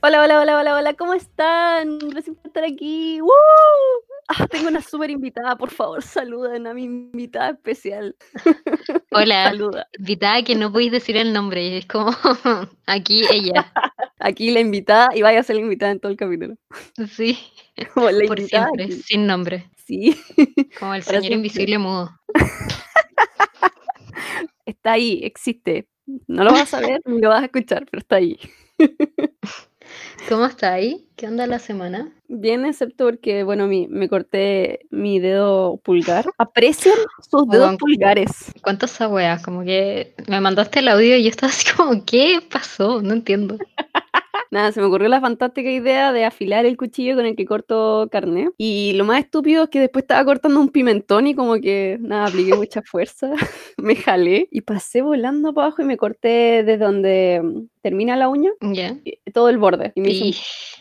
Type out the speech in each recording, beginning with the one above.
Hola, hola, hola, hola, hola, ¿cómo están? Gracias por estar aquí. ¡Woo! Ah, tengo una súper invitada, por favor, saluden a mi invitada especial. Hola, Saluda. invitada que no podéis decir el nombre, es como aquí ella. Aquí la invitada y vaya a ser la invitada en todo el capítulo. Sí, Como la por invitada siempre, aquí. sin nombre, Sí, como el Para señor siempre. invisible mudo. está ahí, existe. No lo vas a ver ni lo vas a escuchar, pero está ahí. ¿Cómo está ahí? ¿Qué onda la semana? Bien, excepto porque, bueno, mi, me corté mi dedo pulgar. Aprecien sus dedos pulgares. ¿Cuántas esa weá? Como que me mandaste el audio y yo estaba así como, ¿qué pasó? No entiendo. Nada, se me ocurrió la fantástica idea de afilar el cuchillo con el que corto carne. Y lo más estúpido es que después estaba cortando un pimentón y como que, nada, apliqué mucha fuerza, me jalé y pasé volando para abajo y me corté desde donde termina la uña, y- todo el borde. Y me hice un- Y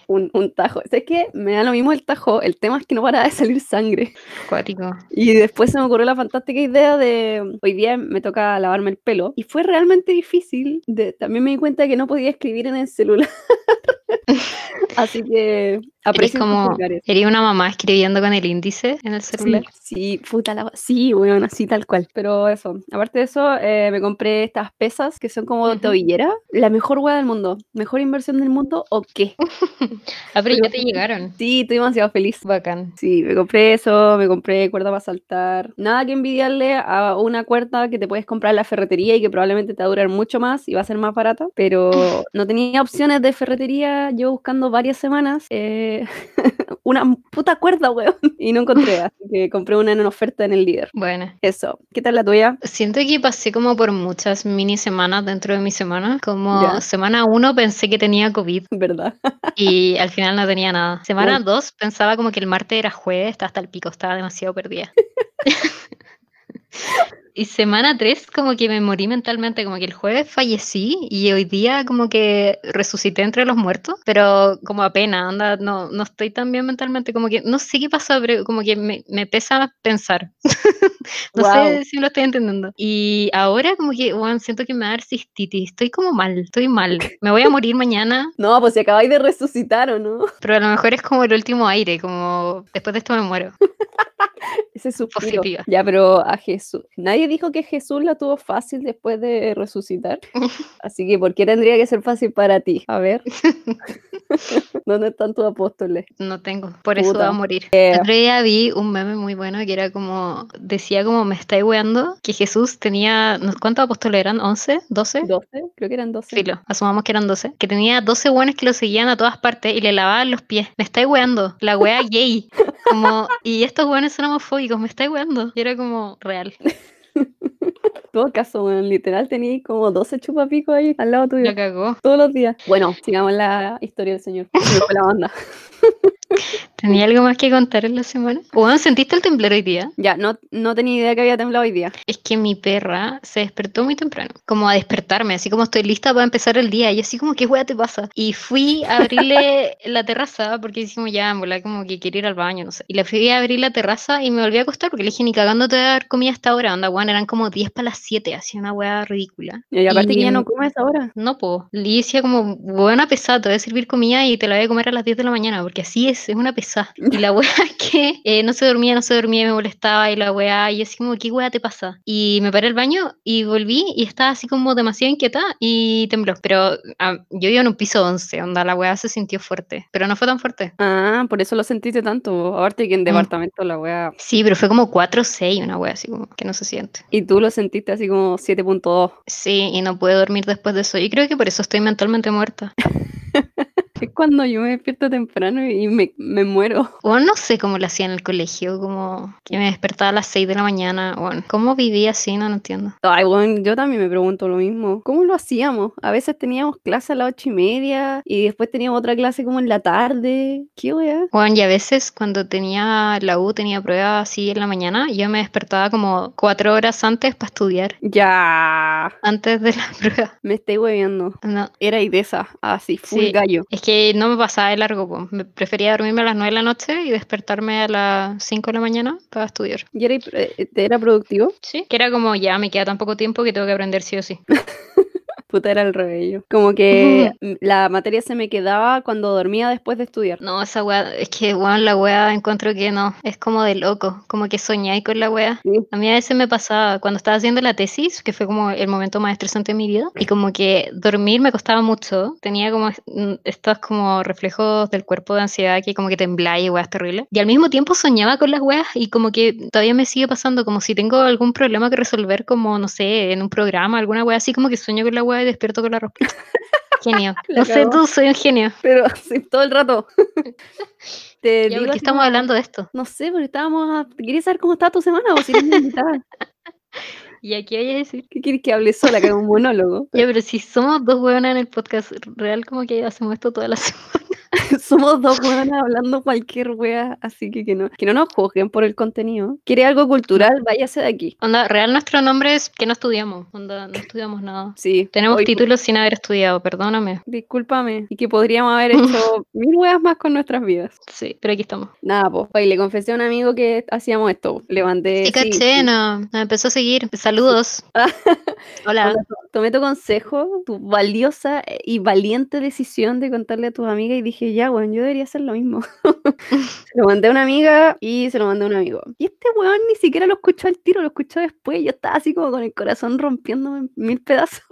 un, un tajo. ¿Sabes qué? Me da lo mismo el tajo, el tema es que no para de salir sangre. cuático. Y después se me ocurrió la fantástica idea de hoy día me toca lavarme el pelo. Y fue realmente difícil. De, también me di cuenta que no podía escribir en el celular. Así que aprecio como, eres una mamá escribiendo con el índice en el Sí, celular. sí, puta la... Sí, bueno, así tal cual. Pero eso, aparte de eso, eh, me compré estas pesas que son como Ujú. tobillera. La mejor hueá del mundo. ¿Mejor inversión del mundo o qué? Ah, pero ya Pero- te llegaron. Sí, estoy demasiado feliz. Bacán. Sí, me compré eso, me compré cuerda para saltar. Nada que envidiarle a una cuerda que te puedes comprar en la ferretería y que probablemente te va a durar mucho más y va a ser más barata. Pero no tenía opciones de ferretería yo buscando varias semanas. eh, una puta cuerda, weón. Y no encontré, así que compré una en una oferta en el líder. Bueno. Eso. ¿Qué tal la tuya? Siento que pasé como por muchas mini semanas dentro de mi semana. Como semana uno pensé que tenía COVID ¿Verdad? y al final no tenía nada. Semana Bueno. dos pensaba como que el martes era jueves, estaba hasta el pico, estaba demasiado perdida. Y semana tres como que me morí mentalmente, como que el jueves fallecí y hoy día como que resucité entre los muertos, pero como apenas, anda, no, no estoy tan bien mentalmente, como que no sé qué pasó, pero como que me, me pesa pensar. no sé si lo estoy entendiendo. Y ahora como que, bueno, siento que me va a dar cistitis, estoy como mal, estoy mal. Me voy a morir mañana, No, pues si acabáis de resucitar, ¿o no? pero a lo mejor es como el último aire, como después de esto me muero. Ese suspiro. Positiva. Ya, pero a Jesús. Nadie dijo que Jesús la tuvo fácil después de resucitar. Así que, ¿por qué tendría que ser fácil para ti? A ver. ¿Dónde están tus apóstoles? No tengo, por eso Puta. va a morir. Eh. El otro día vi un meme muy bueno que era como, decía como, me estáis weando, que Jesús tenía, ¿cuántos apóstoles eran? ¿11? ¿12? 12, creo que eran 12. Filo, asumamos que eran 12. Que tenía 12 buenos que lo seguían a todas partes y le lavaban los pies. Me estáis weando, la wea gay. Como, y estos buenos son homofóbicos, me estáis weando. Y era como, real. Caso, weón, literal tenías como 12 chupapicos ahí al lado tuyo. La cagó. Todos los días. Bueno, sigamos la historia del Señor. La banda. ¿Tenía algo más que contar en la semana? Bueno, ¿sentiste el temblor hoy día? Ya, no, no tenía idea que había temblado hoy día. Es que mi perra se despertó muy temprano, como a despertarme, así como estoy lista para empezar el día, y así como, ¿qué hueá te pasa? Y fui a abrirle la terraza, porque decimos ya, volar como que quiere ir al baño, no sé. Y le fui a abrir la terraza y me volví a acostar, porque le dije, ni cagando te voy a dar comida hasta ahora, onda, weón, eran como 10 para las 7, así una hueá ridícula. Y aparte que ya no comes ahora. No puedo. Le decía como, buena pesada, te voy a servir comida y te la voy a comer a las 10 de la mañana, porque así es, es una pesada. Y la es que eh, no se dormía, no se dormía, me molestaba y la wea, y así como, ¿qué wea te pasa? Y me paré al baño y volví y estaba así como demasiado inquieta y tembló. Pero ah, yo vivo en un piso 11, onda, la wea se sintió fuerte, pero no fue tan fuerte. Ah, por eso lo sentiste tanto. Aparte que en Mm. departamento la wea. Sí, pero fue como 4 o 6, una wea así como que no se siente. Y tú lo sentiste así como 7.2. Sí, y no pude dormir después de eso. Y creo que por eso estoy mentalmente muerta. Es cuando yo me despierto temprano y me, me muero. O no sé cómo lo hacía en el colegio, como que me despertaba a las 6 de la mañana. Bueno, ¿cómo vivía así? No, no entiendo. Ay, bueno, yo también me pregunto lo mismo. ¿Cómo lo hacíamos? A veces teníamos clase a las ocho y media y después teníamos otra clase como en la tarde. ¿Qué wea? Bueno, y a veces cuando tenía la U, tenía prueba así en la mañana, yo me despertaba como cuatro horas antes para estudiar, Ya. antes de la prueba. Me estoy hueviando. No, Era de esa, así, full Sí. gallo. es que no me pasaba de largo, po. Me prefería dormirme a las 9 de la noche y despertarme a las 5 de la mañana para estudiar. ¿Y era, eh, era productivo? Sí, que era como ya me queda tan poco tiempo que tengo que aprender sí o sí. Puta, era el rebello. Como que la materia se me quedaba cuando dormía después de estudiar. No, esa weá, es que weón, la weá encuentro que no, es como de loco, como que soñáis con la weá. Sí. A mí a veces me pasaba cuando estaba haciendo la tesis, que fue como el momento más estresante de mi vida, y como que dormir me costaba mucho, tenía como mm, estos como reflejos del cuerpo de ansiedad que como que temblaba y weas terrible. Y al mismo tiempo soñaba con las weas y como que todavía me sigue pasando, como si tengo algún problema que resolver, como no sé, en un programa, alguna wea así, como que sueño con la wea y despierto con la respuesta. Genio. No sé tú, soy un genio. Pero sí, todo el rato. Te Ya, digo ¿por qué así estamos como- hablando de esto? No sé, porque estábamos... A... ¿Querías saber cómo estaba tu semana o si eres invitada? ¿Y aquí voy a decir? ¿Qué quieres que hable sola, que haga un monólogo? Ya, pero si somos dos hueonas en el podcast, real como que hacemos esto toda la semana. Somos dos buenas hablando cualquier wea, así que que no, que no nos juzguen por el contenido. ¿Quiere algo cultural? Váyase de aquí. Onda, real nuestro nombre es que no estudiamos. Onda, no estudiamos nada. Sí. Tenemos hoy- títulos sin haber estudiado, perdóname. Discúlpame. Y que podríamos haber hecho mil weas más con nuestras vidas. Sí, pero aquí estamos. Nada, pues. Oye, le confesé a un amigo que hacíamos esto. Le mandé. Sí, caché, no. Nos empezó a seguir. Saludos. Hola. To- Tomé tu consejo, tu valiosa y valiente decisión de contarle a tus amigas y dije, ya, weón, yo debería hacer lo mismo. se lo mandé a una amiga y se lo mandé a un amigo. Y este weón ni siquiera lo escuchó al tiro, lo escuchó después. Yo estaba así como con el corazón rompiéndome en mil pedazos.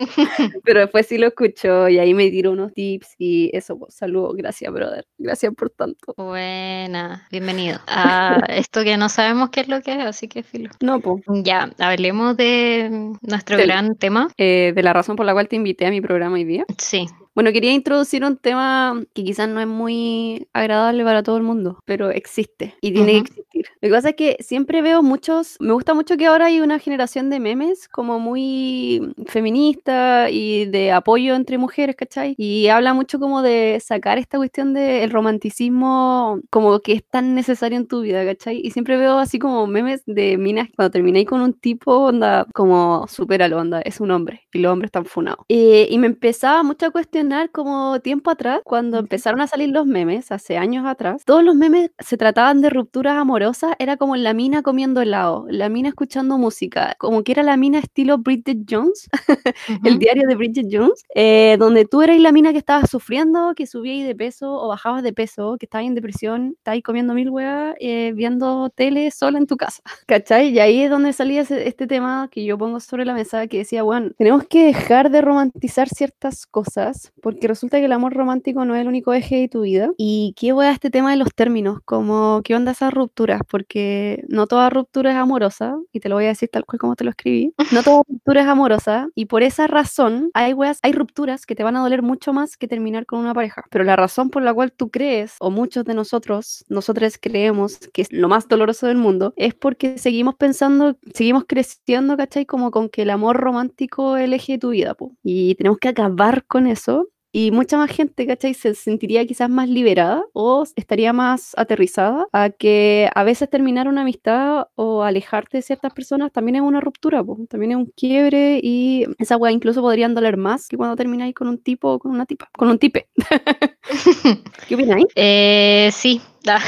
Pero después sí lo escuchó y ahí me tiró unos tips y eso, pues, saludos, gracias, brother. Gracias por tanto. Buena, bienvenido a esto que no sabemos qué es lo que es, así que filo. No, pues. Ya, hablemos de nuestro gran tema. eh, de la razón por la cual te invité a mi programa hoy día. Sí, Bueno, quería introducir un tema que quizás no es muy agradable para todo el mundo, pero existe y tiene Ujú. que existir. Lo que pasa es que siempre veo muchos, me gusta mucho que ahora hay una generación de memes como muy feminista y de apoyo entre mujeres, ¿cachai? Y habla mucho como de sacar esta cuestión del romanticismo como que es tan necesario en tu vida, ¿cachai? Y siempre veo así como memes de minas cuando termináis con un tipo, onda, como supéralo, onda, es un hombre y los hombres están funados. Eh, y me empezaba mucho a cuestionar como tiempo atrás, cuando empezaron a salir los memes, hace años atrás, todos los memes se trataban de rupturas amorosas, era como la mina comiendo helado, la mina escuchando música, como que era la mina estilo Bridget Jones, el Ujú. diario de Bridget Jones, eh, donde tú eras la mina que estabas sufriendo, que subías de peso o bajabas de peso, que estabas en depresión, estabas comiendo mil weas, eh, viendo tele sola en tu casa, ¿cachai? Y ahí es donde salía ese- este tema que yo pongo sobre la mesa, que decía, bueno, tenemos que dejar de romantizar ciertas cosas, porque resulta que el amor romántico no es el único eje de tu vida. Y qué wea este tema de los términos, como qué onda esas rupturas, porque no toda ruptura es amorosa, y te lo voy a decir tal cual como te lo escribí, no toda ruptura es amorosa, y por esa razón hay weas, hay rupturas que te van a doler mucho más que terminar con una pareja. Pero la razón por la cual tú crees, o muchos de nosotros, nosotros creemos que es lo más doloroso del mundo, es porque seguimos pensando, seguimos creciendo, ¿cachai? Como con que el amor romántico es el eje de tu vida, po. Y tenemos que acabar con eso. Y mucha más gente, ¿cachai? Se sentiría quizás más liberada o estaría más aterrizada a que a veces terminar una amistad o alejarte de ciertas personas también es una ruptura, po. también es un quiebre y esas weas incluso podrían doler más que cuando termináis con un tipo o con una tipa, con un tipe. ¿Qué opináis? Eh, sí, da.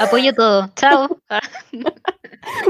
Apoyo todo. Chao.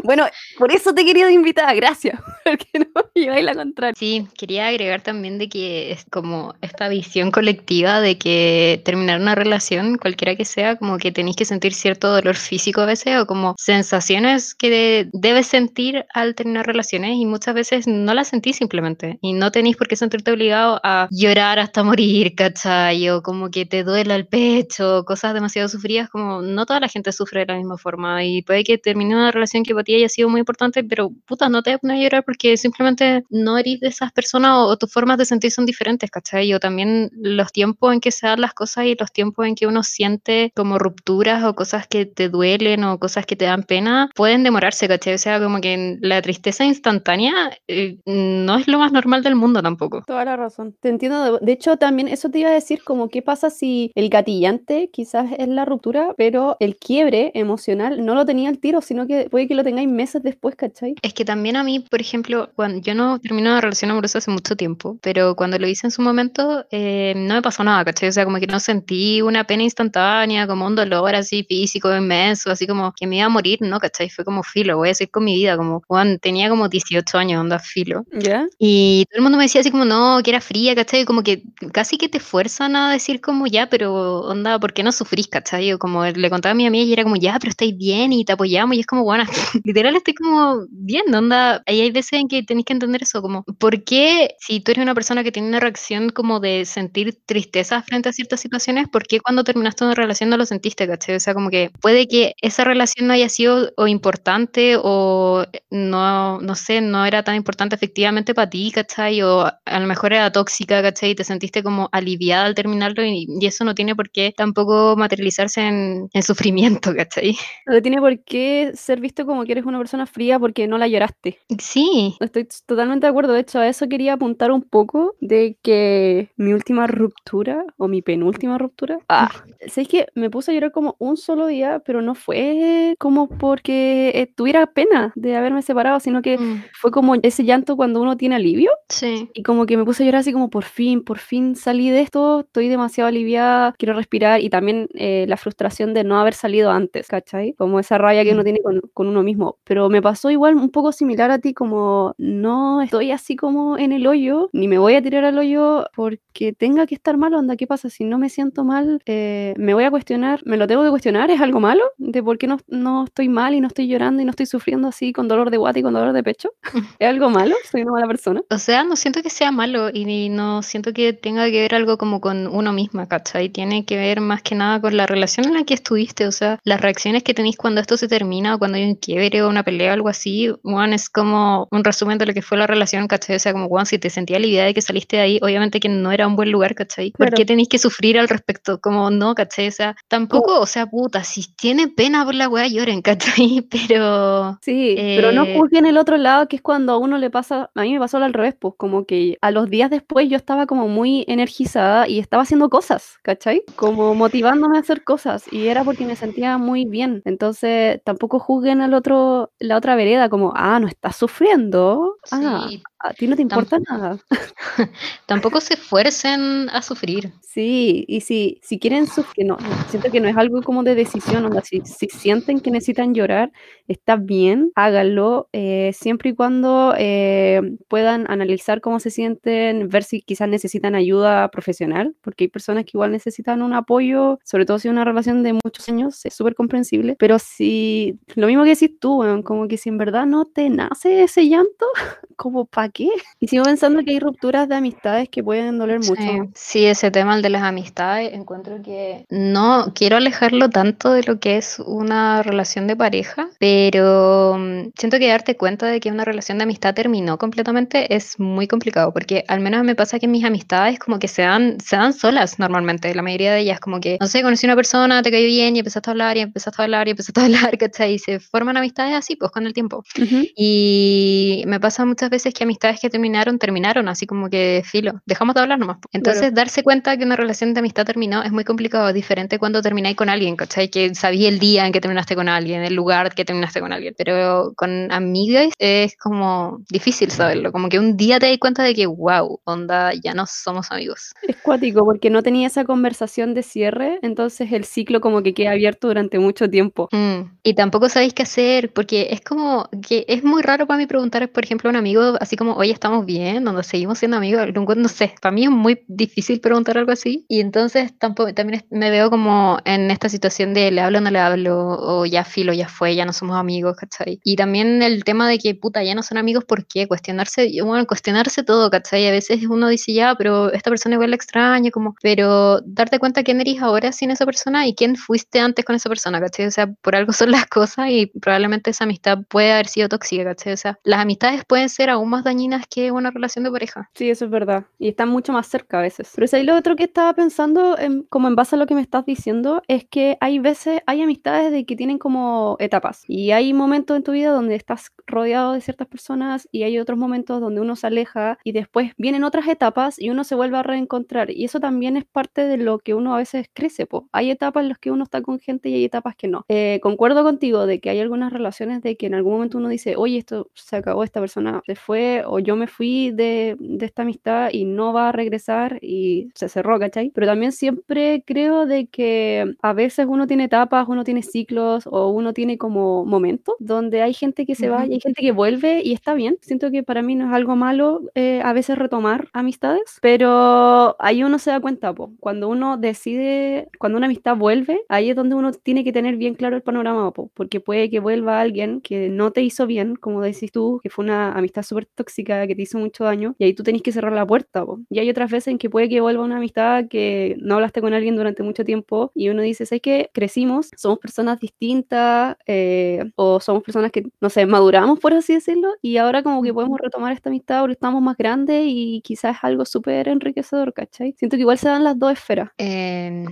Bueno, por eso te quería invitar, gracias, porque no lleváis la contraria. Sí, quería agregar también de que es como esta visión colectiva de que terminar una relación, cualquiera que sea, como que tenéis que sentir cierto dolor físico a veces o como sensaciones que de- debes sentir al terminar relaciones y muchas veces no las sentís simplemente y no tenéis por qué sentirte obligado a llorar hasta morir, ¿cachai? O como que te duela el pecho, cosas demasiado sufridas, como no toda la gente sufre de la misma forma y puede que termine una relación que para ti haya sido muy importante, pero puta, no te vas a poner a llorar porque simplemente no eres de esas personas o, o tus formas de sentir son diferentes, ¿cachai? O también los tiempos en que se dan las cosas y los tiempos en que uno siente como rupturas o cosas que te duelen o cosas que te dan pena pueden demorarse, ¿cachai? O sea, como que la tristeza instantánea eh, no es lo más normal del mundo tampoco. Toda la razón. Te entiendo. De, hecho, también eso te iba a decir como qué pasa si el gatillante quizás es la ruptura, pero el quiebre emocional no lo tenía al tiro, sino que puede que lo tengáis meses después, ¿cachai? Es que también a mí, por ejemplo, cuando yo no termino una relación amorosa hace mucho tiempo, pero cuando lo hice en su momento, eh, no me pasó nada, ¿cachai? O sea, como que no sentí una pena instantánea, como un dolor así físico inmenso, así como que me iba a morir, ¿no? ¿cachai? Fue como filo, voy a seguir con mi vida, como, Juan, tenía como 18 años, onda filo. ¿Ya? Y todo el mundo me decía así como, no, que era fría, ¿cachai? Como que casi que te fuerzan a decir como, ya, pero onda, ¿por qué no sufrís, ¿cachai? O como le contaba a mi amiga y era como, ya, pero estáis bien y te apoyamos. Y es como, bueno, literal estoy como bien, onda. Ahí hay veces en que tenéis que entender eso, como, ¿por qué si tú eres una persona que tiene una reacción como de sentir tristeza frente a ciertas situaciones, ¿por qué cuando terminaste una relación no lo sentiste, ¿cachai? O sea, como que puede que esa relación no haya sido o importante o no, no sé, no era tan importante efectivamente para ti, ¿cachai? O a lo mejor era tóxica, ¿cachai? Y te sentiste como aliviada al terminarlo y, eso no tiene por qué tampoco materializarse en sufrimiento, ¿cachai? No tiene por qué ser visto como que eres una persona fría porque no la lloraste. Sí. Estoy totalmente de acuerdo. De hecho, a eso quería apuntar un poco de que mi última ruptura o mi penúltima ruptura. Ah, ¿sabes que Me puse a llorar como un solo día, pero no fue como porque tuviera pena de haberme separado, sino que Mm, fue como ese llanto cuando uno tiene alivio. sí. Y como que me puse a llorar así como por fin, por fin salí de esto, estoy demasiado aliviada, quiero respirar y también eh, la frustración de no haber salido antes, ¿cachai? Como esa rabia que uno Mm. tiene con, con uno mismo. Pero me pasó igual un poco similar a ti, como no estoy así como en el hoyo, ni me voy a tirar al hoyo porque tenga que estar mal, onda, ¿qué pasa? Si no me siento mal, eh, me voy a cuestionar, me lo tengo que cuestionar, ¿es algo malo? ¿De por qué no, no estoy mal y no estoy llorando y no estoy sufriendo así con dolor de guata y con dolor de pecho? ¿Es algo malo? ¿Soy una mala persona? O sea, no siento que sea malo y no siento que tenga que ver algo como con uno misma, ¿cachai? Tiene que ver más que nada con la relación en la que estuviste, o sea, las reacciones que tenéis cuando esto se termina o cuando hay un quiebre o una pelea o algo así, Juan, es como un resumen de lo que fue la relación, ¿cachai? O sea, como, Juan, si te sentía idea de que saliste de ahí, obviamente que no era un buen lugar, ¿cachai? ¿Por Claro. qué tenéis que sufrir al respecto? Como, no, ¿cachai? O sea, tampoco, o sea, puta, si tiene pena por la weá, lloren, ¿cachai? Pero... Sí, pero no eh, juzguen el otro lado, que es cuando a uno le pasa, a mí me pasó al revés, pues como que a los días después yo estaba como muy energizada y estaba haciendo cosas, ¿cachai? Como motivándome a hacer cosas y era porque me sentía muy bien. Entonces tampoco juzguen al otro, la otra vereda, como, ah, no estás sufriendo, ah, a ti no te importa nada. tampoco se esfuercen a sufrir. Sí, y si, si quieren sufrir, no, siento que no es algo como de decisión, onda, si, si sienten que necesitan llorar, está bien, háganlo, eh, siempre y cuando eh, puedan analizar cómo se sienten, ver si quizás necesitan ayuda profesional, porque hay personas que igual necesitan un apoyo, sobre todo si es una relación de muchos años, es súper comprensible, pero si, lo mismo que decís tú, como que si en verdad no te nace ese llanto, como ¿para qué? Y sigo pensando que hay rupturas de amistades que pueden doler mucho. Sí, sí, ese tema el de las amistades, encuentro que no quiero alejarlo tanto de lo que es una relación de pareja, pero mm, siento que darte cuenta de que una relación de amistad terminó completamente es muy complicado, porque al menos me pasa que mis amistades como que se dan, se dan solas normalmente, la mayoría de ellas como que, no sé, conocí a una persona, te cayó bien y empezaste a hablar y empezaste a hablar y empezaste a hablar, ¿cachai? Y se forman amistades así, pues con el tiempo. Ujú. Y me pasa muchas veces que amistades que terminaron, terminaron, así como que filo, dejamos de hablar nomás. Entonces, darse cuenta que una relación de amistad terminó es muy complicado, diferente cuando termináis con alguien, ¿cachai? Que sabía el día en que terminaste con alguien, el lugar que terminaste con alguien. Pero con amigas es como difícil saberlo, como que un día te das cuenta de que, wow, onda, ya no somos amigos. Es cuático porque no tenía esa conversación de cierre, entonces el ciclo como que queda abierto durante mucho tiempo. Mm, Y tampoco sabéis qué hacer, porque es como que es muy raro para mí preguntar, por ejemplo, a un amigo, así como, oye, ¿estamos bien? ¿Dónde seguimos siendo amigos? No, sé, para mí es muy difícil preguntar algo así. Y entonces tampoco, también me veo como en esta situación de le hablo o no le hablo, o ya filo, ya fue, ya no somos amigos, ¿cachai? Y también el tema de que, puta, ya no son amigos, ¿por qué? Cuestionarse, bueno, cuestionarse todo, ¿cachai? A veces uno dice, ya, pero esta persona igual la extraño, como, pero darte cuenta quién eres ahora sin esa persona y quién fuiste antes con esa persona, ¿cachai? O sea, por algo son las cosas y probablemente esa amistad puede haber sido tóxica, ¿cachai? O sea, las amistades pueden ser aún más dañinas que una relación de pareja. Sí, eso es verdad. Y están mucho más cerca a veces. Pero si lo otro que estaba pensando, como en base a lo que me estás diciendo, es que hay veces, hay amistades de que tienen como etapas. Y hay momentos en tu vida donde estás rodeado de ciertas personas y hay otros momentos donde uno se aleja y después vienen otras etapas y uno se vuelve a reencontrar. Y eso también es parte de lo que uno a veces crece. Po. Hay etapas en las que uno está con gente y hay etapas que no. Eh, concuerdo contigo de que hay algunas relaciones de que en algún momento uno dice, oye, esto se acabó, esta persona se fue o yo me fui de, de esta amistad y no va a regresar y se cerró, ¿cachai? Pero también siempre creo de que a veces uno tiene etapas, uno tiene ciclos o uno tiene como momentos donde hay gente que se va y hay gente que vuelve y está bien. Siento que para mí no es algo malo eh, a veces retomar amistades, pero ahí uno se da cuenta, po, cuando uno decide, cuando una amistad vuelve, ahí es donde uno tiene que tener bien claro el panorama, po, porque puede que vuelva alguien que no te hizo bien, como decís tú, que fue una amistad súper tóxica, que te hizo mucho daño, y ahí tú tenés que cerrar la puerta. Po. Y hay otras veces en que puede que vuelva una amistad que no hablaste con alguien durante mucho tiempo y uno dice, ¿sabes qué? Crecimos, somos personas distintas eh, o somos personas que, no sé, maduramos, por así decirlo, y ahora como que podemos retomar esta amistad porque estamos más grandes y quizás es algo súper enriquecedor, ¿cachai? Siento que igual se dan las dos esferas. Eh,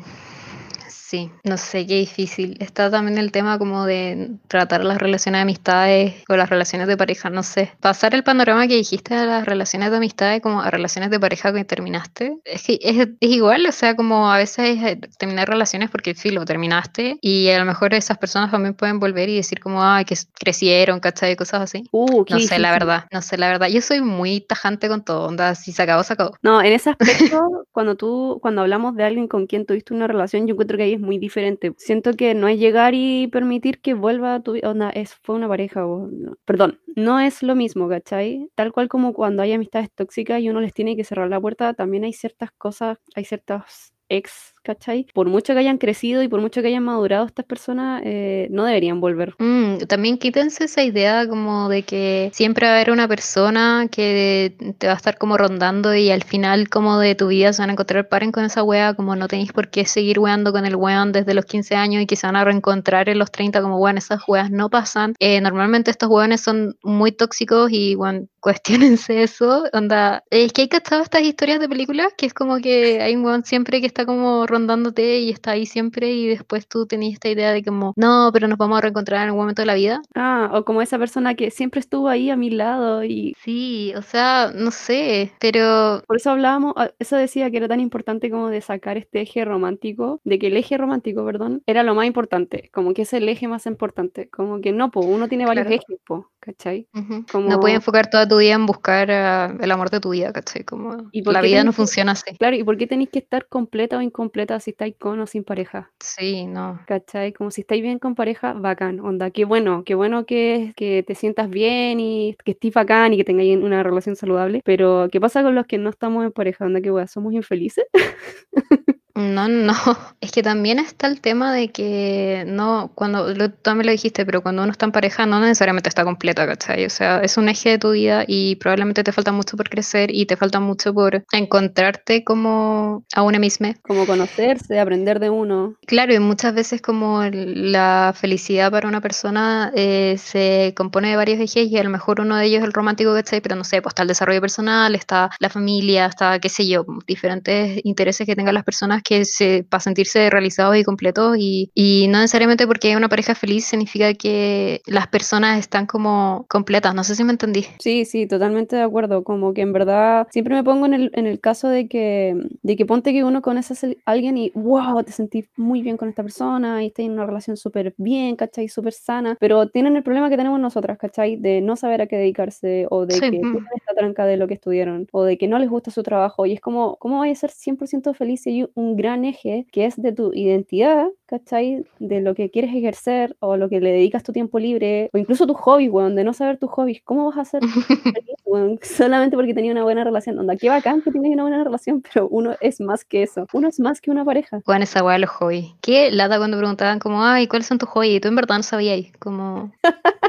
Sí, no sé, qué difícil. Está también el tema como de tratar las relaciones de amistades o las relaciones de pareja, no sé. Pasar el panorama que dijiste de las relaciones de amistades como a relaciones de pareja que terminaste, es que es, igual, o sea, como a veces eh, terminar relaciones porque sí, lo terminaste y a lo mejor esas personas también pueden volver y decir como, ay, que crecieron, ¿cachai? Cosas así. Uh, no sé, la verdad, no sé, la verdad. Yo soy muy tajante con todo, onda, si se acabó, se acabó. No, en ese aspecto, cuando tú, cuando hablamos de alguien con quien tuviste una relación, yo encuentro que ahí es muy diferente. Siento que no es llegar y permitir que vuelva tu vida, es, fue una pareja, o, perdón, no es lo mismo, ¿cachai? Tal cual como cuando hay amistades tóxicas y uno les tiene que cerrar la puerta, también hay ciertas cosas, hay ciertas ex ¿cachai? Por mucho que hayan crecido y por mucho que hayan madurado estas personas, eh, no deberían volver. Mm, también quítense esa idea como de que siempre va a haber una persona que te va a estar como rondando y al final como de tu vida se van a encontrar, paren con esa wea, como no tenéis por qué seguir weando con el weón desde los 15 años y que se van a reencontrar en los 30 como weón, esas weas no pasan. Eh, normalmente estos weones son muy tóxicos y bueno, cuestionense eso, onda, es que hay cachado estas historias de películas que es como que hay un weón siempre que está como rondándote y está ahí siempre y después tú tenías esta idea de como, no, pero nos vamos a reencontrar en algún momento de la vida. Ah, o como esa persona que siempre estuvo ahí a mi lado y... Sí, o sea, no sé, pero... Por eso hablábamos, ah, eso decía que era tan importante como de sacar este eje romántico, de que el eje romántico, perdón, era lo más importante, como que es el eje más importante, como que no, pues uno tiene varios ejes, po, ¿cachai? como... No puedes enfocar toda tu vida en buscar uh, el amor de tu vida, ¿cachai? Como ¿Y la vida no funciona así. Claro, ¿y por qué tenéis que estar completa o incompleta? Si estáis con o sin pareja. Sí, no. ¿Cachai? Como si estáis bien con pareja, bacán. Onda, qué bueno, qué bueno que, que te sientas bien y que estés bacán y que tengáis una relación saludable. Pero, ¿qué pasa con los que no estamos en pareja? Onda, que weá, somos infelices. No, no, es que también está el tema de que no, cuando, tú también lo dijiste, pero cuando uno está en pareja no necesariamente está completa, ¿cachai? O sea, es un eje de tu vida y probablemente te falta mucho por crecer y te falta mucho por encontrarte como a una misma. Como conocerse, aprender de uno. Claro, y muchas veces como la felicidad para una persona eh, se compone de varios ejes y a lo mejor uno de ellos es el romántico, ¿cachai? Pero no sé, pues está el desarrollo personal, está la familia, está, qué sé yo, diferentes intereses que tengan las personas que se, para sentirse realizados y completos y, y, no necesariamente porque hay una pareja feliz significa que las personas están como completas, no sé si me entendí. Sí, sí, totalmente de acuerdo, como que en verdad siempre me pongo en el, en el caso de que, de que ponte que uno conoce a alguien y wow, te sentís muy bien con esta persona y estás en una relación súper bien, ¿cachai? Súper sana, pero tienen el problema que tenemos nosotras, ¿cachai? De no saber a qué dedicarse o de que mm. está tranca de lo que estudiaron o de que no les gusta su trabajo y es como, ¿cómo vais a ser 100% feliz si hay un gran eje que es de tu identidad, ¿cachai? De lo que quieres ejercer o lo que le dedicas tu tiempo libre o incluso tu hobby, weón, de no saber tus hobbies. ¿Cómo vas a feliz, weón? Solamente porque tenía una buena relación. Onda, qué bacán que tienes una buena relación, pero uno es más que eso. Uno es más que una pareja. Juan, esa weá los hobbies. Qué lata cuando preguntaban como, ay, ¿cuáles son tus hobbies? Y tú en verdad no sabías, como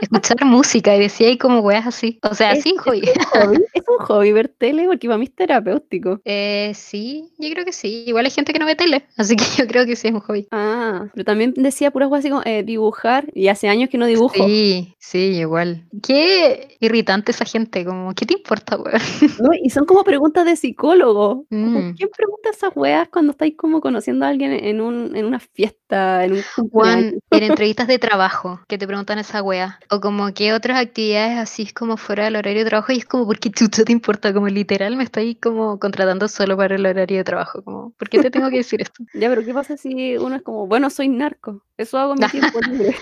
escuchar música y decía ahí como weas así. O sea, sí, hobby. ¿Es un hobby? ¿Es un hobby ver tele? Porque para mí es terapéutico. Eh, sí, yo creo que sí. Igual hay gente que no ve tele, así que yo creo que sí es un hobby. Ah, Ah, pero también decía puras cosas así como eh, dibujar y hace años que no dibujo. Sí, sí, igual. Qué irritante esa gente, como, ¿qué te importa, weón? No, y son como preguntas de psicólogo. Mm. ¿Quién pregunta esas weas cuando estáis como conociendo a alguien en, un, en una fiesta, en un Juan, en entrevistas de trabajo, que te preguntan esa wea. O como qué otras actividades así es como fuera del horario de trabajo y es como, ¿por qué chucha te importa? Como literal me estáis como contratando solo para el horario de trabajo. Como, ¿por qué te tengo que decir esto? Ya, pero ¿qué pasa si uno es como, bueno, soy narco? Eso hago en mi tiempo libre.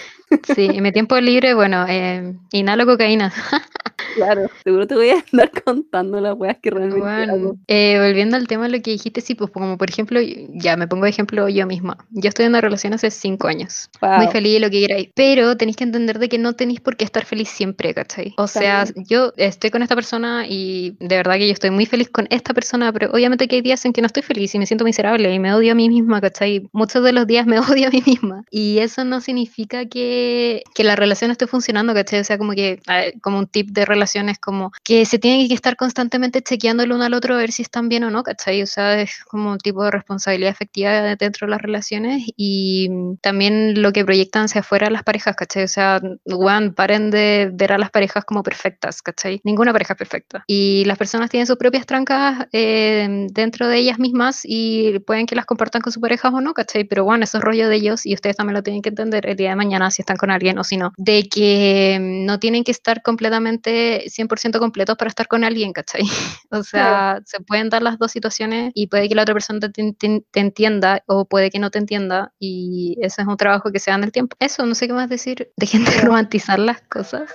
Sí, en mi tiempo libre, bueno, eh, inhalo cocaína. Claro, seguro te voy a andar contando las weas que realmente hago. Bueno, eh, volviendo al tema de lo que dijiste, sí, pues como por ejemplo, ya me pongo de ejemplo yo misma. Yo estoy en una relación hace cinco años. Muy Wow. feliz, lo que queráis. Pero tenéis que entender de que no tenéis por qué estar feliz siempre, ¿cachai? O sea, yo estoy con esta persona y de verdad que yo estoy muy feliz con esta persona, pero obviamente que hay días en que no estoy feliz y me siento miserable y me odio a mí misma, ¿cachai? Muchos de los días me odio a mí misma. Y eso no significa que, que la relación esté funcionando, ¿cachai? O sea, como que, ver, como un tip de relaciones, como que se tiene que estar constantemente chequeando el uno al otro a ver si están bien o no, ¿cachai? O sea, es como un tipo de responsabilidad efectiva dentro de las relaciones y también lo que proyectan hacia afuera las parejas, ¿cachai? O sea, weón, paren de ver a las parejas como perfectas, ¿cachai? Ninguna pareja es perfecta. Y las personas tienen sus propias trancas eh, dentro de ellas mismas y pueden que las compartan con sus parejas o no, ¿cachai? Pero bueno, eso es rollo de ellos y ustedes también lo tienen que entender el día de mañana si están con alguien o si no. De que no tienen que estar completamente 100% completos para estar con alguien, ¿cachai? O sea, se pueden dar las dos situaciones y puede que la otra persona te, te- te entienda o puede que no te entienda y ese es un trabajo que se da en el tiempo. Eso, no sé qué más decir. Dejen de romantizar las cosas.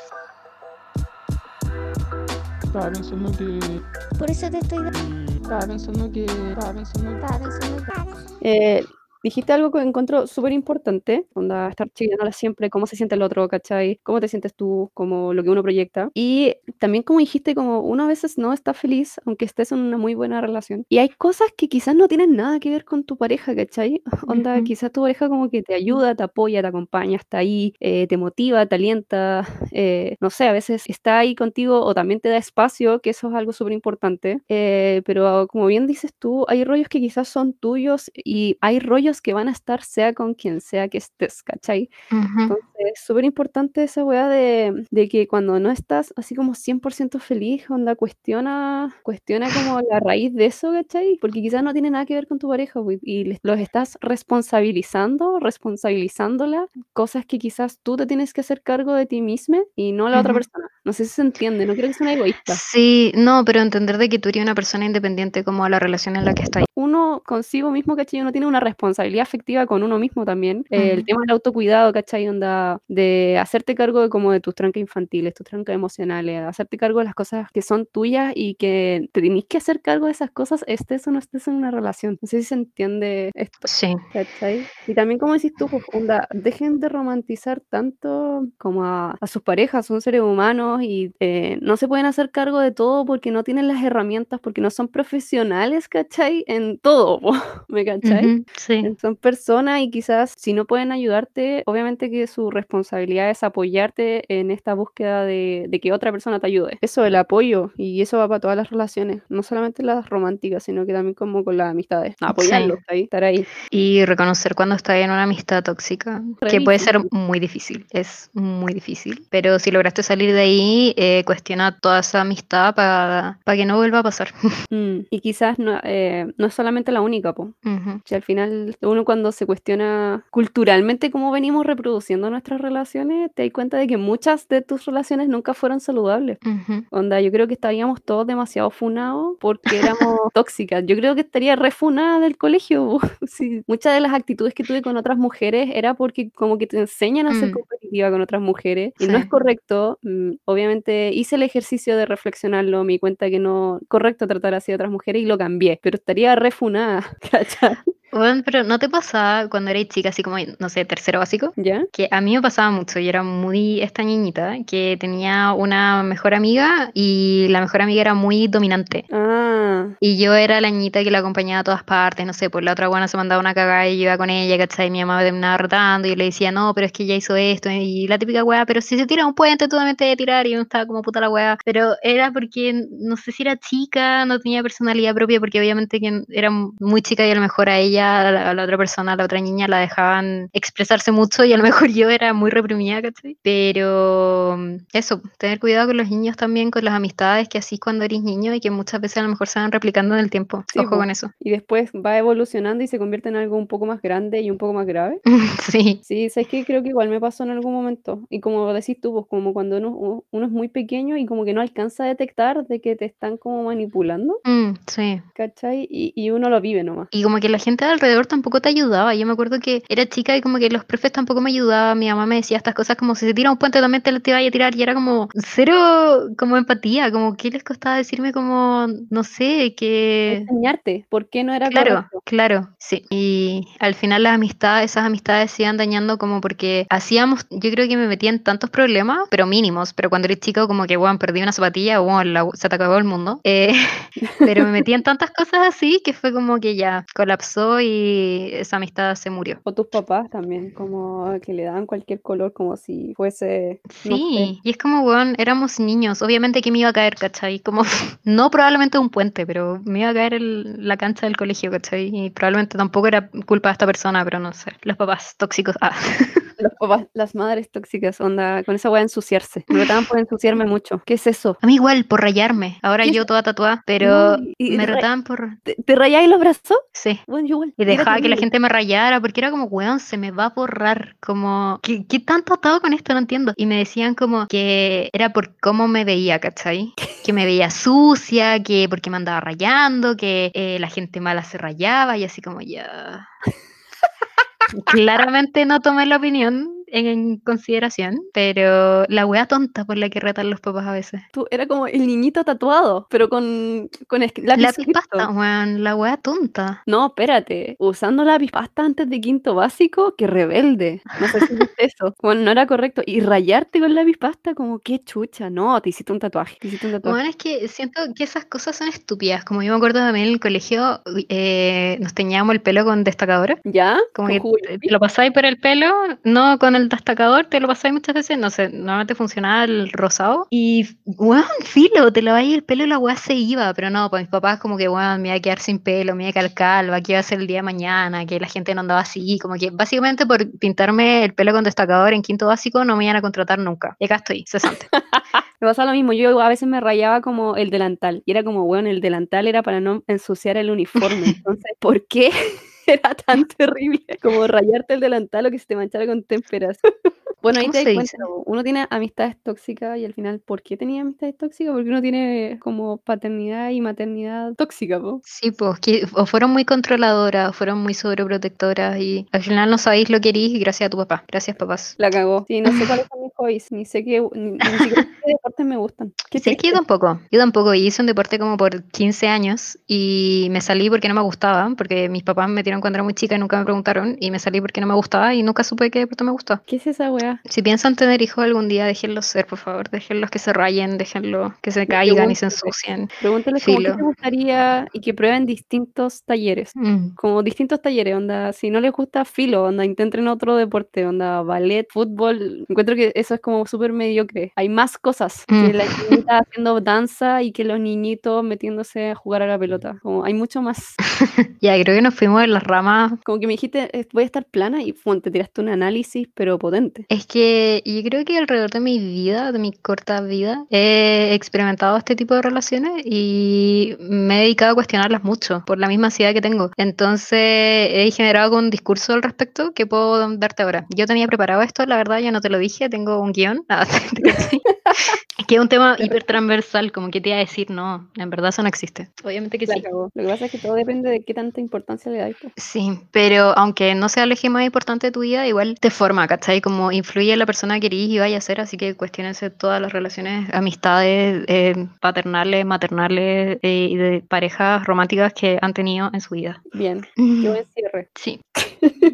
Estaba pensando que. Por eso te estoy Estaba pensando que. Estaba pensando que. dando pensando Eh, dijiste algo que encuentro súper importante, onda, estar chequeándola siempre, cómo se siente el otro, ¿cachai? Cómo te sientes tú, como lo que uno proyecta. Y también como dijiste, como uno a veces no está feliz, aunque estés en una muy buena relación. Y hay cosas que quizás no tienen nada que ver con tu pareja, ¿cachai? Onda, Ujú. quizás tu pareja como que te ayuda, te apoya, te acompaña, está ahí, eh, te motiva, te alienta, eh, no sé, a veces está ahí contigo o también te da espacio, que eso es algo súper importante. Eh, pero como bien dices tú, hay rollos que quizás son tuyos y hay rollos que van a estar sea con quien sea que estés, ¿cachai? Ujú. Entonces, es súper importante esa weá de, de que cuando no estás así como 100% feliz, onda, cuestiona, cuestiona como la raíz de eso, ¿cachai? Porque quizás no tiene nada que ver con tu pareja, wey, y les- los estás responsabilizando, responsabilizándola, cosas que quizás tú te tienes que hacer cargo de ti misma y no la otra Ujú. persona. No sé si se entiende, no quiero que sea egoísta. Sí, no, pero entender de que tú eres una persona independiente como la relación en la que estás. uno consigo mismo, ¿cachai? Uno tiene una responsabilidad afectiva con uno mismo también. Eh, el tema del autocuidado, ¿cachai? Onda, de hacerte cargo de como de tus trancas infantiles, tus trancas emocionales, hacerte cargo de las cosas que son tuyas y que te tenés que hacer cargo de esas cosas, estés o no estés en una relación. No sé si se entiende esto. Sí. ¿Cachai? Y también como decís tú, pues, onda, dejen de romantizar tanto como a, a sus parejas, son seres humanos y eh, no se pueden hacer cargo de todo porque no tienen las herramientas, porque no son profesionales, ¿cachai? En todo, ¿me cachai? Sí. Son personas y quizás si no pueden ayudarte, obviamente que su responsabilidad es apoyarte en esta búsqueda de, de que otra persona te ayude. Eso, el apoyo, y eso va para todas las relaciones, no solamente las románticas, sino que también como con las amistades. Apoyarlos, ahí, estar ahí. Y reconocer cuando estás en una amistad tóxica, Re que puede ser muy difícil, es muy difícil. Pero si lograste salir de ahí, eh, cuestiona toda esa amistad para que no vuelva a pasar. Mm, Y quizás no, eh, no es solamente la única, po. Si al final uno cuando se cuestiona culturalmente cómo venimos reproduciendo nuestras relaciones, te das cuenta de que muchas de tus relaciones nunca fueron saludables. ujú. Onda, yo creo que estaríamos todos demasiado funados porque éramos tóxicas. Yo creo que estaría refunada del colegio. Sí, Muchas de las actitudes que tuve con otras mujeres era porque como que te enseñan a ser Mm. competitiva con otras mujeres y no es correcto. Mm, Obviamente hice el ejercicio de reflexionarlo, me di cuenta que no es correcto tratar así a otras mujeres y lo cambié, pero estaría refunada, ¿cachai? Bueno, pero ¿no te pasaba cuando erais chica, así como, no sé, tercero básico? ¿Ya? Que a mí me pasaba mucho, y era muy esta niñita que tenía una mejor amiga y la mejor amiga era muy dominante. Ah, Y yo era la niñita que la acompañaba a todas partes, no sé, pues la otra buena se mandaba una cagada y yo iba con ella, ¿cachai? Mi mamá me terminaba retando y yo le decía, no, pero es que ella hizo esto, y la típica weá, pero si se tira un puente, tú también te debes tirar, y yo estaba como puta la weá. Pero era porque, no sé si era chica, no tenía personalidad propia, porque obviamente que era muy chica y a lo mejor a ella ella, a la, la otra persona, a la otra niña, la dejaban expresarse mucho y a lo mejor yo era muy reprimida, ¿cachai? Pero mm, eso, tener cuidado con los niños también, con las amistades que así cuando eres niño y que muchas veces a lo mejor se van replicando en el tiempo. Sí, Ojo con eso. Y después va evolucionando y se convierte en algo un poco más grande y un poco más grave. sí. Sí, sabes que creo que igual me pasó en algún momento. Y como decís tú, pues como cuando uno, uno es muy pequeño y como que no alcanza a detectar de que te están como manipulando, Mm, sí. ¿cachai? Y, y uno lo vive nomás. Y como que la gente de alrededor tampoco te ayudaba. Yo me acuerdo que era chica y como que los profes tampoco me ayudaban. Mi mamá me decía estas cosas como si se tira un puente también te lo te vaya a tirar. Y era como cero como empatía. Como que les costaba decirme como, no sé, que... Enseñarte por qué no era Claro, correcto. claro, sí. Y al final las amistades, esas amistades se iban dañando como porque hacíamos, yo creo que me metía en tantos problemas, pero mínimos, pero cuando eres chico como que, bueno, perdí una zapatilla, bueno, la- se te acabó el mundo. Eh, pero me metía en tantas cosas así que fue como que ya colapsó y esa amistad se murió. O tus papás también, como que le daban cualquier color como si fuese, no sé, Sí, y es como, weón, éramos niños, obviamente que me iba a caer, ¿cachai? Como, no probablemente un puente, pero me iba a caer el- la cancha del colegio, ¿cachai? Y probablemente tampoco era culpa de esta persona, pero no sé. Los papás tóxicos, ah. los papás, las madres tóxicas, onda, con esa weá ensuciarse. Me retaban por ensuciarme mucho. ¿Qué es eso? A mí igual, por rayarme. Ahora yo toda tatuada, pero y- me retaban por... ¿Te, te rayáis los brazos? Sí. Bueno, yo Y dejaba que la gente me rayara, porque era como, weón, se me va a borrar. Como, ¿qué, qué tanto atado con esto? No entiendo. Y me decían como que era por cómo me veía, ¿cachai? Que me veía sucia, que porque me andaba rayando, que eh, la gente mala se rayaba, y así como, ya. Claramente no tomé la opinión en, consideración, pero la wea tonta por la que retan los papás a veces. Tú, era como el niñito tatuado, pero con, con es- lápiz Lápiz pasta, weón, la wea tonta. No, espérate. Usando lápiz pasta antes de quinto básico, qué rebelde. No sé si viste eso. Bueno, no era correcto. Y rayarte con lápiz pasta, como qué chucha. No, te hiciste un tatuaje. Te hiciste un tatuaje. Bueno, es que siento que esas cosas son estúpidas. Como yo me acuerdo también en el colegio, eh, nos teñíamos el pelo con destacador. ¿Ya? Como ¿Con que te, te lo pasáis por el pelo, no con el destacador, te lo pasáis muchas veces, no sé, normalmente funcionaba el rosado. Y, weón, filo, te laváis el pelo y la weá se iba, pero no, pues mis papás como que, weón, me iba a quedar sin pelo, me iba a quedar calva, que iba a ser el día de mañana, que la gente no andaba así, como que básicamente por pintarme el pelo con destacador en quinto básico no me iban a contratar nunca. Y acá estoy, cesante. Me pasa lo mismo. Yo a veces me rayaba como el delantal. Y era como, bueno, el delantal era para no ensuciar el uniforme. Entonces, ¿por qué era tan terrible como rayarte el delantal o que se te manchara con témperas? Bueno, ahí ¿Cómo te das cuenta, uno tiene amistades tóxicas y al final, ¿por qué tenía amistades tóxicas? Porque uno tiene como paternidad y maternidad tóxica, po. Sí, pues, que o fueron muy controladoras, o fueron muy sobreprotectoras y al final no sabéis lo que querís y gracias a tu papá. Gracias, papás. La cagó. Sí, no sé cuáles son mis hobbies, ni sé qué, ni, ni siquiera qué deportes me gustan. Qué Sí, es que yo tampoco. Yo tampoco. Y hice un deporte como por 15 años y me salí porque no me gustaba, porque mis papás me metieron cuando era muy chica y nunca me preguntaron y me salí porque no me gustaba y nunca supe qué deporte me gustó. ¿Qué es esa weá? Si piensan tener hijos algún día, déjenlos ser, por favor. Déjenlos que se rayen, déjenlos que se caigan y se ensucien. Pregúntales qué Filo. te gustaría y que prueben distintos talleres. Mm. Como distintos talleres, onda, si no les gusta filo, onda, intenten otro deporte, onda, ballet, fútbol, encuentro que eso es como súper mediocre. Hay más cosas que Mm. las niñitas haciendo danza y que los niñitos metiéndose a jugar a la pelota. Como hay mucho más. Ya, creo que nos fuimos en las ramas Como que me dijiste, eh, voy a estar plana y pum, te tiraste un análisis, pero potente. Es que yo creo que alrededor de mi vida, de mi corta vida, he experimentado este tipo de relaciones y me he dedicado a cuestionarlas mucho por la misma ansiedad que tengo. Entonces he generado un discurso al respecto que puedo darte ahora. Yo tenía preparado esto, la verdad, yo no te lo dije, tengo un guion. Ah. Es que es un tema hiper transversal, como que te iba a decir, no, en verdad eso no existe. Obviamente que La sí. cagó. Lo que pasa es que todo depende de qué tanta importancia le dais. po. Sí, pero aunque no sea el eje más importante de tu vida, igual te forma, ¿cachai? Como influye en la persona que eres y vaya a ser, así que cuestionense todas las relaciones, amistades, eh, paternales, maternales eh, y de parejas románticas que han tenido en su vida. Bien, qué buen cierre. Sí.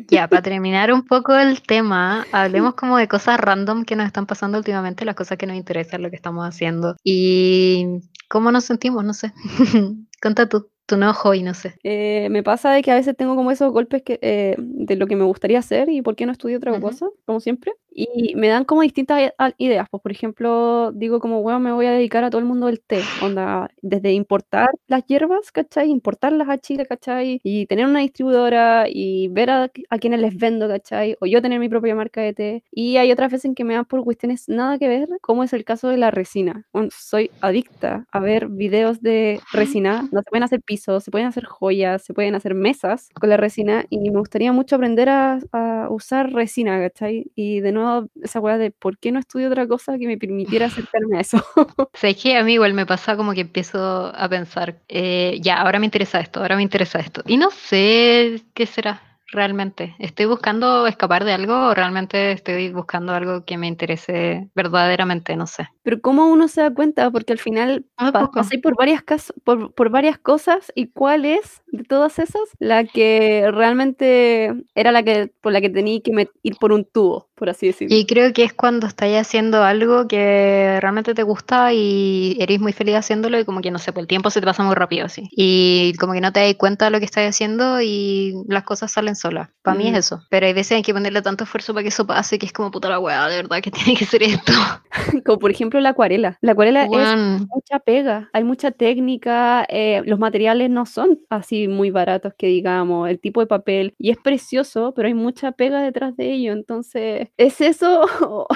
Ya, para terminar un poco el tema, hablemos como de cosas random que nos están pasando últimamente, las cosas que nos interesan, lo que estamos haciendo y cómo nos sentimos, no sé. Cuenta tú, tu nuevo hobby, no sé. Eh, me pasa de que a veces tengo como esos golpes que, eh, de lo que me gustaría hacer y por qué no estudio otra cosa, como siempre. Y me dan como distintas ideas. Pues, por ejemplo, digo como, bueno, me voy a dedicar a todo el mundo del té. Onda, desde importar las hierbas, ¿cachai? Importarlas a Chile, ¿cachai? Y tener una distribuidora y ver a, a quienes les vendo, ¿cachai? O yo tener mi propia marca de té. Y hay otras veces en que me dan por cuestiones nada que ver, como es el caso de la resina. Bueno, soy adicta a ver videos de resina. donde se pueden hacer pisos, se pueden hacer joyas, se pueden hacer mesas con la resina. Y me gustaría mucho aprender a, a usar resina, ¿cachai? Y de nuevo, esa weá de por qué no estudio otra cosa que me permitiera acercarme a eso. ¿Sabes qué? A mí igual me pasa como que empiezo a pensar, eh, ya, ahora me interesa esto, ahora me interesa esto. Y no sé qué será realmente. ¿Estoy buscando escapar de algo o realmente estoy buscando algo que me interese verdaderamente? No sé. Pero cómo uno se da cuenta, porque al final Muy pa- poco. pasáis por varias por, por varias cosas y cuál es de todas esas la que realmente era la que por la que tenía que ir por un tubo, por así decirlo. Y creo que es cuando estáis haciendo algo que realmente te gusta y eres muy feliz haciéndolo y como que no sé, pues el tiempo se te pasa muy rápido así. Y como que no te das cuenta de lo que estás haciendo y las cosas salen solas. Para mí Mm. es eso. Pero hay veces hay que ponerle tanto esfuerzo para que eso pase que es como puta la weá, de verdad que tiene que ser esto. Como por ejemplo la acuarela. La acuarela es mucha pega, hay mucha técnica, eh, los materiales no son así muy baratos que digamos, el tipo de papel, y es precioso, pero hay mucha pega detrás de ello, entonces, ¿es eso o,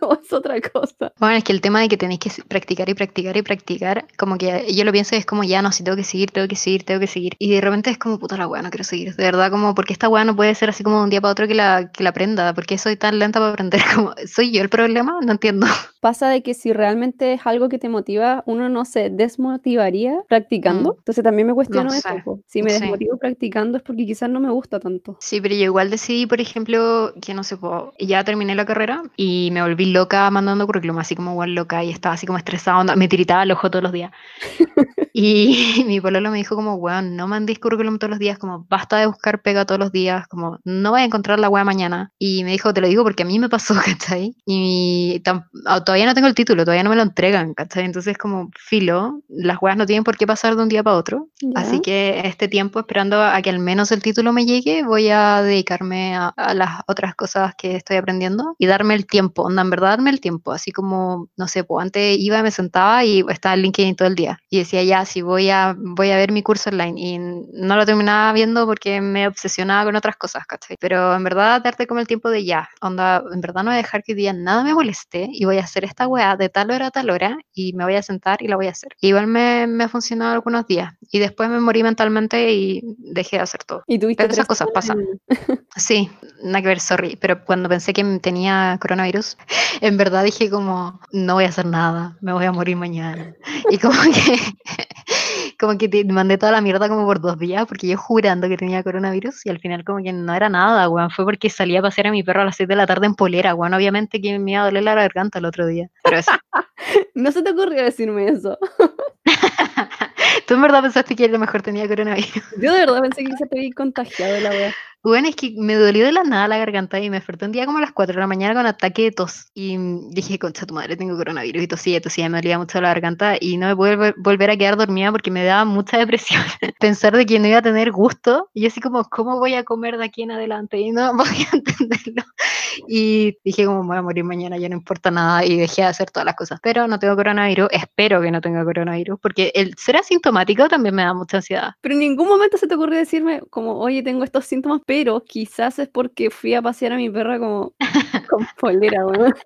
o es otra cosa? Bueno, es que el tema de que tenéis que practicar y practicar y practicar, como que yo lo pienso es como ya no, si tengo que seguir, tengo que seguir, tengo que seguir. Y de repente es como puta la weá, no quiero seguir. De verdad, como porque esta weá no puede ser así como de un día para otro que la, que la aprenda, porque soy tan lenta para aprender. Como, ¿Soy yo el problema? No entiendo. Pasa de que si realmente es algo que te motiva, uno no se desmotivaría practicando, Mm. entonces también me cuestiono No eso. sé, po. Si me sí. desmotivo practicando es porque quizás no me gusta tanto. Sí, pero yo igual decidí, por ejemplo, que no sé, ya terminé la carrera y me volví loca mandando currículum, así como igual loca y estaba así como estresada, me tiritaba el ojo todos los días. Y mi pololo me dijo como, weón, no mandéis currículum todos los días, como basta de buscar pega todos los días, como no voy a encontrar la weá mañana. Y me dijo, te lo digo porque a mí me pasó, ¿cachai? Y ah, todavía no tengo el título, todavía no me lo entregan, ¿cachai? Entonces como filo, las weas no tienen por qué pasar de un día para otro. Así ¿Ya? que este tiempo, esperando a que al menos el título me llegue, voy a dedicarme a, a las otras cosas que estoy aprendiendo y darme el tiempo, onda, en verdad darme el tiempo, así como, no sé, pues antes iba, me sentaba y estaba en LinkedIn todo el día y decía, ya, si voy a, voy a ver mi curso online y no lo terminaba viendo porque me obsesionaba con otras cosas, ¿cachai? Pero en verdad darte como el tiempo de ya, onda, en verdad no voy a dejar que hoy día nada me moleste y voy a hacer esta weá de tal hora a tal hora y me voy a sentar y la voy a hacer. Y igual me, me ha funcionado algunos días y después me morí mentalmente y dejé de hacer todo. Y Pero esas cosas pasan. Sí, nada que ver, sorry, pero cuando pensé que tenía coronavirus, en verdad dije como, no voy a hacer nada, me voy a morir mañana. Y como que, como que te mandé toda la mierda como por dos días, porque yo jurando que tenía coronavirus y al final como que no era nada, weón, fue porque salí a pasear a mi perro a las 6 de la tarde en polera, weón, obviamente que me iba a doler la garganta el otro día, pero eso. No se te ocurrió decirme eso. ¿Tú en verdad pensaste que a lo mejor tenía coronavirus? Yo de verdad pensé que quizás te había contagiado la wea. Bueno, es que me dolió de la nada la garganta y me desperté un día como a las 4 de la mañana con ataque de tos. Y dije, concha tu madre, tengo coronavirus y tosía, tosía, me dolía mucho la garganta y no me pude vol- volver a quedar dormida porque me daba mucha depresión. Pensar de que no iba a tener gusto y así como, ¿cómo voy a comer de aquí en adelante? Y no podía entenderlo. Y dije como, voy a morir mañana, ya no importa nada y dejé de hacer todas las cosas. Pero no tengo coronavirus, espero que no tenga coronavirus porque el ser asintomático también me da mucha ansiedad. Pero en ningún momento se te ocurrió decirme como, oye, tengo estos síntomas, pero quizás es porque fui a pasear a mi perra como con polera, weón.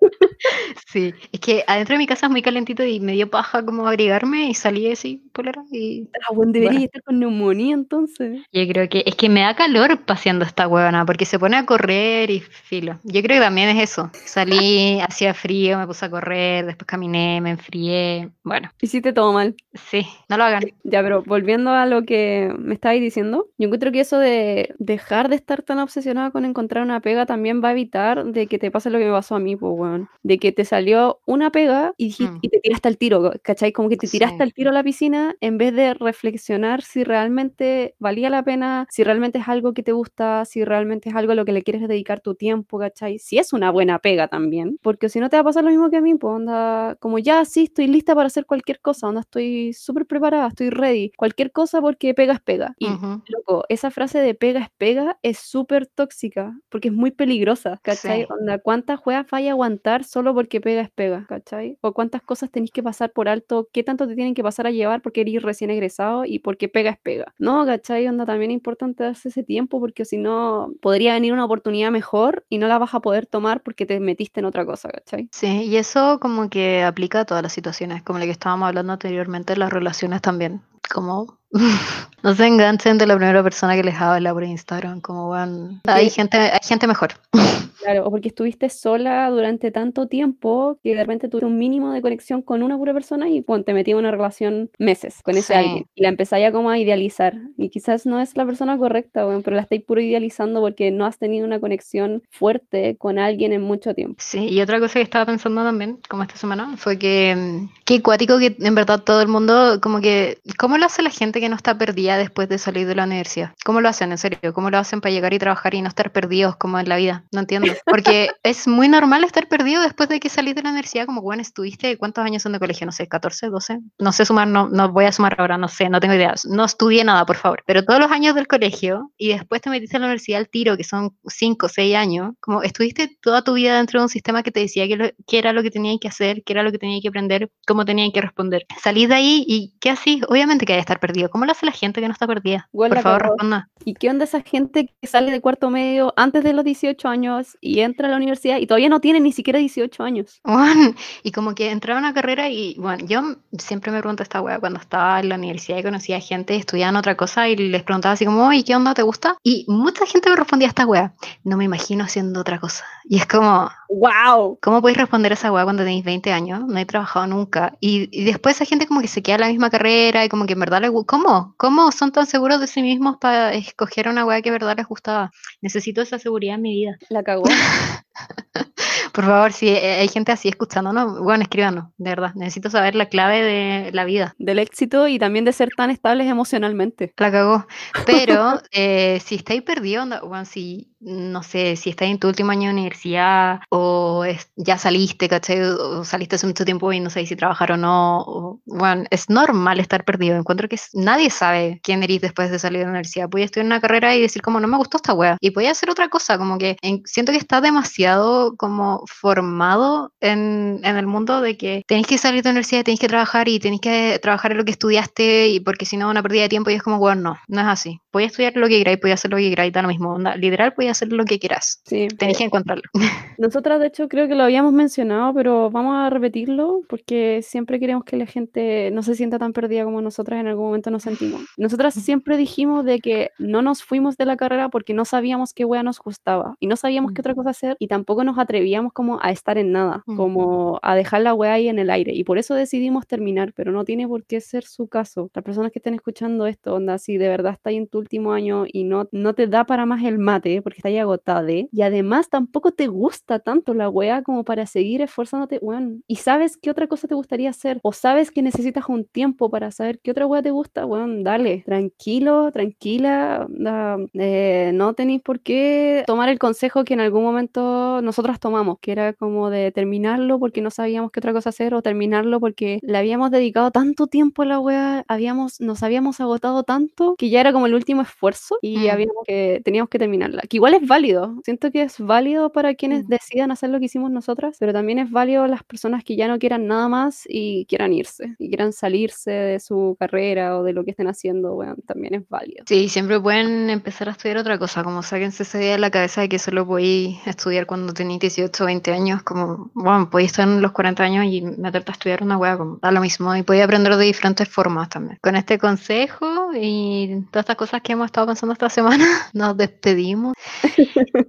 Sí, es que adentro de mi casa es muy calentito y me dio paja como abrigarme y salí así, polera, y Ah, weón, debería Bueno. estar con neumonía entonces. yo creo que es que me da calor paseando esta huevona porque se pone a correr y filo. Yo creo que también es eso. Salí, hacía frío, me puse a correr, después caminé, me enfrié. Bueno, Hiciste todo mal. sí, no lo hagan. Ya, pero volviendo a lo que me estabais diciendo, yo encuentro que eso de dejar de estar tan obsesionada con encontrar una pega también va a evitar de que te pase lo que me pasó a mí, pues, weón. De que te salió una pega y, Mm. y te tiraste al tiro, ¿cachai? Como que te tiraste Sí. al tiro a la piscina en vez de reflexionar si realmente valía la pena, si realmente es algo que te gusta, si realmente es algo a lo que le quieres dedicar tu tiempo, ¿cachai? Si es una buena pega también, porque si no te va a pasar lo mismo que a mí, pues, onda, como ya sí, estoy lista para hacer cualquier cosa, onda, estoy súper preparada, estoy ready, cualquier cosa porque pega es pega. Y Ujú. Loco, esa frase de pega es pega es súper tóxica, porque es muy peligrosa, ¿cachai? Sí. Onda, ¿cuántas juegas vaya a aguantar solo porque pega es pega, ¿cachai? O cuántas cosas tenéis que pasar por alto, qué tanto te tienen que pasar a llevar porque eres recién egresado y porque pega es pega. No, ¿cachai? Onda, también es importante darse ese tiempo porque si no, podría venir una oportunidad mejor y no la vas a poder tomar porque te metiste en otra cosa, ¿cachai? Sí, y eso como que aplica a todas las situaciones, como la que estábamos hablando anteriormente, las relaciones también. Como no se enganchen de la primera persona que les habla por Instagram, como bueno, hay Sí. gente, hay gente mejor. Claro, o porque estuviste sola durante tanto tiempo que de repente tuviste un mínimo de conexión con una pura persona y pum, te metí en una relación meses con ese Sí. alguien. Y la empezáis a como a idealizar. Y quizás no es la persona correcta, weón, pero la estáis puro idealizando porque no has tenido una conexión fuerte con alguien en mucho tiempo. Sí, y otra cosa que estaba pensando también, como esta semana, fue que mm, qué cuático que en verdad todo el mundo, como que, ¿cómo lo hace la gente que no está perdida después de salir de la universidad? ¿Cómo lo hacen, en serio? ¿Cómo lo hacen para llegar y trabajar y no estar perdidos como en la vida? No entiendo. Porque es muy normal estar perdido después de que salís de la universidad, como, bueno, estuviste, ¿cuántos años son de colegio? No sé, 14, 12, no sé sumar, no, no voy a sumar ahora, no sé, no tengo idea, no estudié nada, por favor, pero todos los años del colegio y después te metiste en la universidad al tiro, que son 5, 6 años, como estuviste toda tu vida dentro de un sistema que te decía que, lo- que era lo que tenías que hacer, que era lo que tenías que aprender, cómo tenías que responder. Salís de ahí y ¿qué así? Obviamente que hay que estar perdido. ¿Cómo lo hace la gente que no está perdida? Por favor, responda. ¿Y qué onda esa gente que sale de cuarto medio antes de los 18 años y entra a la universidad y todavía no tiene ni siquiera 18 años? Bueno, y como que entraba a una carrera y, bueno, yo siempre me pregunto esta wea cuando estaba en la universidad y conocía gente, estudiaban otra cosa y les preguntaba así como, oye, ¿qué onda? ¿Te gusta? Y mucha gente me respondía esta wea, no me imagino haciendo otra cosa. Y es como, ¡Wow! ¿cómo podéis responder esa wea cuando tenéis 20 años? No he trabajado nunca. Y, y después esa gente como que se queda en la misma carrera y como que en verdad les ¿Cómo? ¿Cómo son tan seguros de sí mismos para escoger una wea que en verdad les gustaba? Necesito esa seguridad en mi vida. La cagó. Por favor, si eh, hay gente así escuchándonos, bueno, escríbanos, de verdad. Necesito saber la clave de la vida. Del éxito y también de ser tan estables emocionalmente. La cagó. Pero eh, si estáis perdidos, bueno, si, no sé, si estáis en tu último año de universidad o es- ya saliste, ¿cachai? O saliste hace mucho tiempo y no sabéis si trabajar o no. o- bueno, es normal estar perdido. Encuentro que nadie sabe quién eres después de salir de la universidad. Puedes estudiar una carrera y decir como no me gustó esta wea. Y podía hacer otra cosa, como que en- siento que está demasiado como formado en, en el mundo de que tenéis que salir de la universidad, tenéis que trabajar y tenéis que trabajar en lo que estudiaste y porque si no una pérdida de tiempo y es como, bueno, no, no es así. Voy a estudiar lo que queráis, voy a hacer lo que queráis, da lo mismo. onda, literal, voy a hacer lo que quieras. Sí. Tenéis que encontrarlo. Nosotras, de hecho, creo que lo habíamos mencionado, pero vamos a repetirlo porque siempre queremos que la gente no se sienta tan perdida como nosotras en algún momento nos sentimos. Nosotras siempre dijimos de que no nos fuimos de la carrera porque no sabíamos qué wea nos gustaba y no sabíamos qué otra cosa hacer y tampoco nos atrevíamos como a estar en nada, como a dejar la wea ahí en el aire y por eso decidimos terminar, pero no tiene por qué ser su caso. Las personas que estén escuchando esto, onda, si de verdad está ahí en tu último año y no, no te da para más el mate porque está ahí agotada y además tampoco te gusta tanto la wea como para seguir esforzándote, weón. Y sabes qué otra cosa te gustaría hacer o sabes que necesitas un tiempo para saber qué otra wea te gusta, weón, dale, tranquilo, tranquila, onda, eh, no tenéis por qué tomar el consejo que en algún momento nosotras tomamos, que era como de terminarlo porque no sabíamos qué otra cosa hacer o terminarlo porque le habíamos dedicado tanto tiempo a la wea, habíamos, nos habíamos agotado tanto que ya era como el último esfuerzo y Mm. habíamos que, teníamos que terminarla. Que igual es válido, siento que es válido para quienes Mm. decidan hacer lo que hicimos nosotras, pero también es válido las personas que ya no quieran nada más y quieran irse, y quieran salirse de su carrera o de lo que estén haciendo, weón, también es válido. Sí, siempre pueden empezar a estudiar otra cosa, como sáquense esa idea de la cabeza de que solo podéis estudiar cuando tenéis 18 o 20 años, como, bueno, podéis estar en los 40 años y meterte a estudiar una hueá, como, da lo mismo, y podéis aprender de diferentes formas también. Con este consejo y todas estas cosas que hemos estado pensando esta semana, nos despedimos.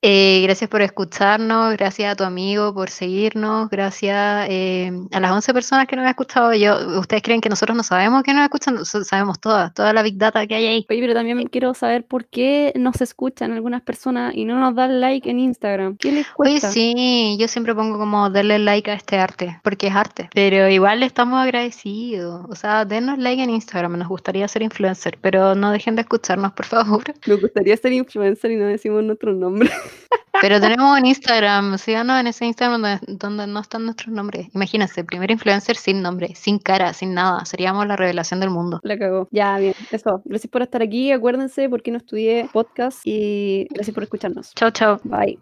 Eh, gracias por escucharnos, gracias a tu amigo por seguirnos, gracias eh, a las 11 personas que nos han escuchado. Yo, ¿Ustedes creen que nosotros no sabemos que nos escuchan? Nosotros sabemos toda, toda la big data que hay ahí. Oye, pero también quiero saber por qué nos escuchan algunas personas y no nos dan like en Instagram. ¿Qué les Oye, cuesta? sí, yo siempre pongo como darle like a este arte, porque es arte. Pero igual estamos agradecidos. O sea, denos like en Instagram, nos gustaría ser influencer, pero no dejen de por favor. Nos gustaría ser influencer y no decimos nuestros nombres. Pero tenemos un Instagram, síganos en ese Instagram donde, donde no están nuestros nombres. Imagínense, primer influencer sin nombre, sin cara, sin nada. Seríamos la revelación del mundo. La cagó. Ya, bien. Eso. Gracias por estar aquí. Acuérdense por qué no estudié podcast y gracias por escucharnos. Chao, chao. Bye.